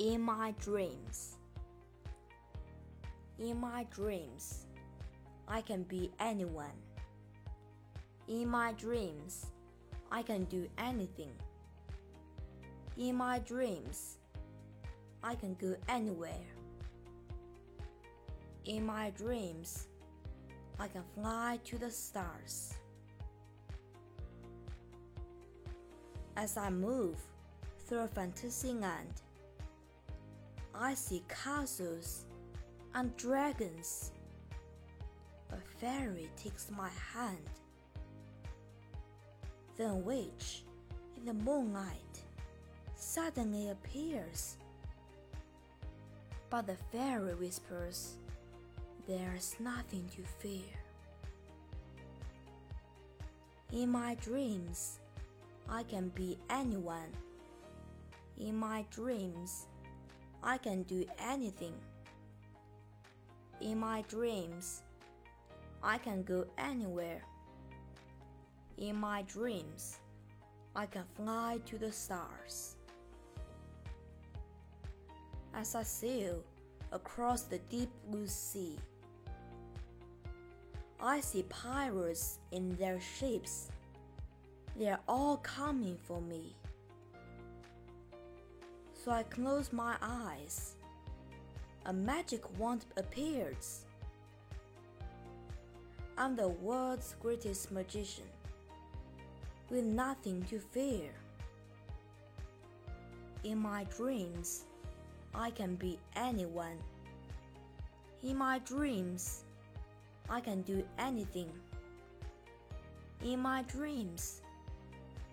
in my dreams. In my dreams, I can be anyone. In my dreams, I can do anything. In my dreams, I can go anywhere. In my dreams, I can fly to the stars. As I move through fantasy land, I see castles and dragons. A fairy takes my hand. Then a witch in the moonlight suddenly appears. But the fairy whispers, There's nothing to fear. In my dreams, I can be anyone. In my dreams, I can do anything. In my dreams, I can go anywhere. In my dreams, I can fly to the stars. As I sail across the deep blue sea, I see pirates in their ships. They are all coming for me. So I close my eyes. A magic wand appears. I'm the world's greatest magician, with nothing to fear. In my dreams, I can be anyone. In my dreams, I can do anything. In my dreams,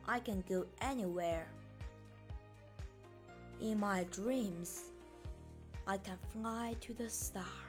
I can go anywhere. In my dreams, I can fly to the stars.